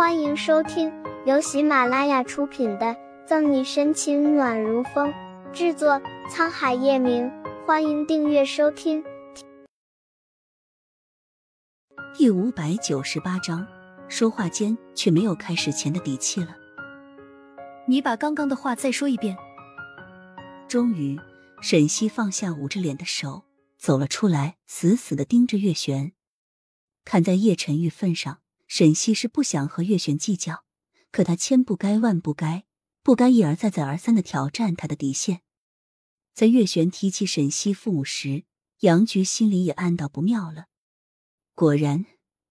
欢迎收听由喜马拉雅出品的《赠你深情暖如风》，制作沧海夜明。欢迎订阅收听。第五百九十八章，说话间却没有开始前的底气了。你把刚刚的话再说一遍。终于，沈西放下捂着脸的手，走了出来，死死的盯着月璇。看在叶晨玉份上。沈西是不想和月璇计较，可他千不该万不该，不该一而再再而三的挑战他的底线。在月璇提起沈西父母时，杨局心里也暗道不妙了。果然，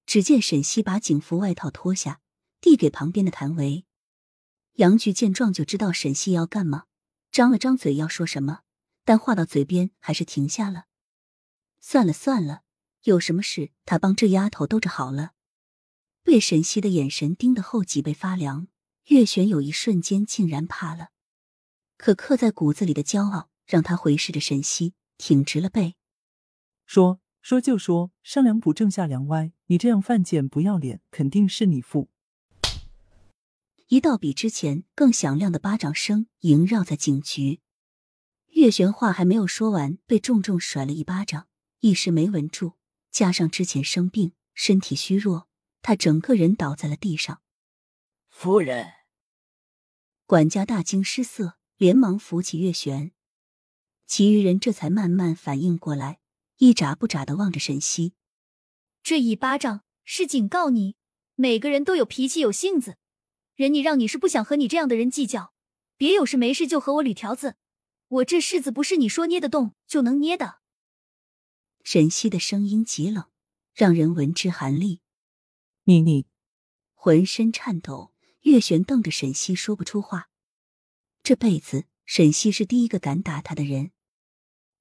只见沈西把警服外套脱下，递给旁边的谭维。杨局见状就知道沈西要干嘛，张了张嘴要说什么，但话到嘴边还是停下了。算了算了，有什么事他帮这丫头兜着好了。被沈西的眼神盯得后脊背发凉，月璇有一瞬间竟然怕了。可刻在骨子里的骄傲让他回视着沈西，挺直了背，说：“说就说，上梁不正下梁歪，你这样犯贱不要脸，肯定是你父。”一道比之前更响亮的巴掌声萦绕在警局。月璇话还没有说完，被重重甩了一巴掌，一时没稳住，加上之前生病，身体虚弱。他整个人倒在了地上。夫人，管家大惊失色，连忙扶起月璇。其余人这才慢慢反应过来，一眨不眨的望着沈西。这一巴掌是警告你，每个人都有脾气有性子。忍你让你是不想和你这样的人计较，别有事没事就和我捋条子。我这柿子不是你说捏得动就能捏的。沈西的声音极冷，让人闻之寒栗。你你，浑身颤抖，月璇瞪着沈西说不出话。这辈子，沈西是第一个敢打他的人。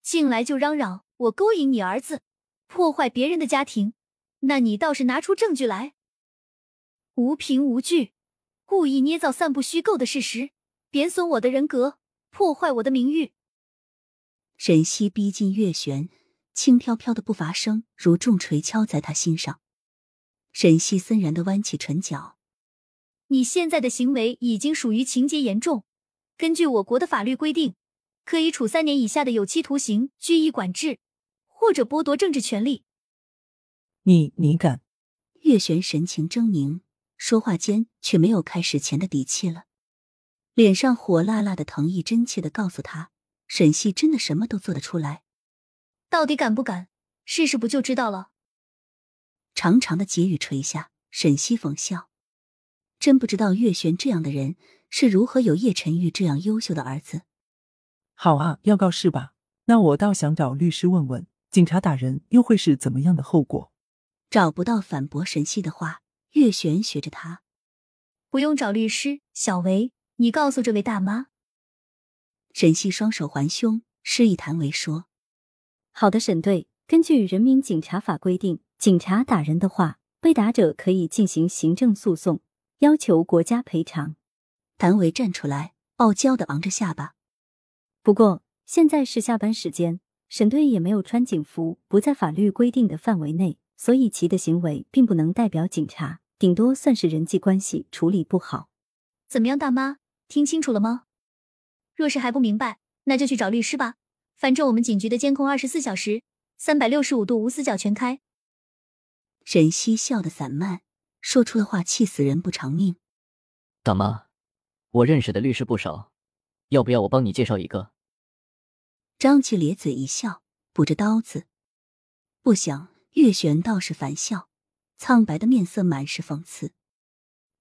进来就嚷嚷我勾引你儿子，破坏别人的家庭，那你倒是拿出证据来。无凭无据，故意捏造、散布虚构的事实，贬损我的人格，破坏我的名誉。沈西逼近月璇，轻飘飘的步伐声如重锤敲在他心上。沈西森然的弯起唇角，你现在的行为已经属于情节严重，根据我国的法律规定，可以处三年以下的有期徒刑、拘役管制，或者剥夺政治权利。你你敢？月璇神情狰狞，说话间却没有开始前的底气了，脸上火辣辣的疼意真切的告诉他，沈西真的什么都做得出来。到底敢不敢？试试不就知道了。长长的结语垂下，沈西讽笑：“真不知道月璇这样的人是如何有叶晨玉这样优秀的儿子。”好啊，要告是吧？那我倒想找律师问问，警察打人又会是怎么样的后果？找不到反驳沈西的话，月璇学着他：“不用找律师，小维，你告诉这位大妈。”沈西双手环胸，示意谭维说：“好的，沈队。根据《人民警察法》规定。”警察打人的话，被打者可以进行行政诉讼，要求国家赔偿。谭维站出来，傲娇的昂着下巴。不过现在是下班时间，沈队也没有穿警服，不在法律规定的范围内，所以其的行为并不能代表警察，顶多算是人际关系处理不好。怎么样，大妈，听清楚了吗？若是还不明白，那就去找律师吧。反正我们警局的监控二十四小时、三百六十五度无死角全开。沈西笑得散漫，说出的话气死人不偿命。大妈，我认识的律师不少，要不要我帮你介绍一个？张琪咧嘴一笑，补着刀子。不想月璇倒是反笑，苍白的面色满是讽刺。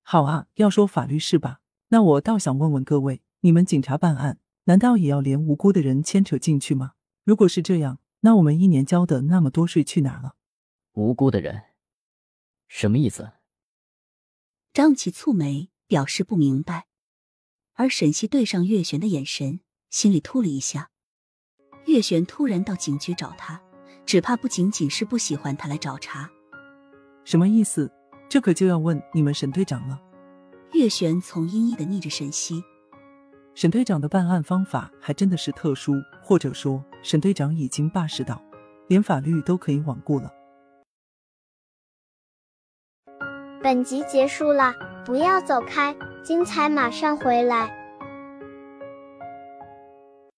好啊，要说法律是吧？那我倒想问问各位，你们警察办案，难道也要连无辜的人牵扯进去吗？如果是这样，那我们一年交的那么多税去哪了？无辜的人。什么意思？张琪蹙眉，表示不明白。而沈西对上月璇的眼神，心里突了一下。月璇突然到警局找他，只怕不仅仅是不喜欢他来找茬。什么意思？这可就要问你们沈队长了。月璇从阴翳的睨着沈西。沈队长的办案方法还真的是特殊，或者说，沈队长已经霸世到，连法律都可以罔顾了。本集结束了。不要走开，精彩马上回来。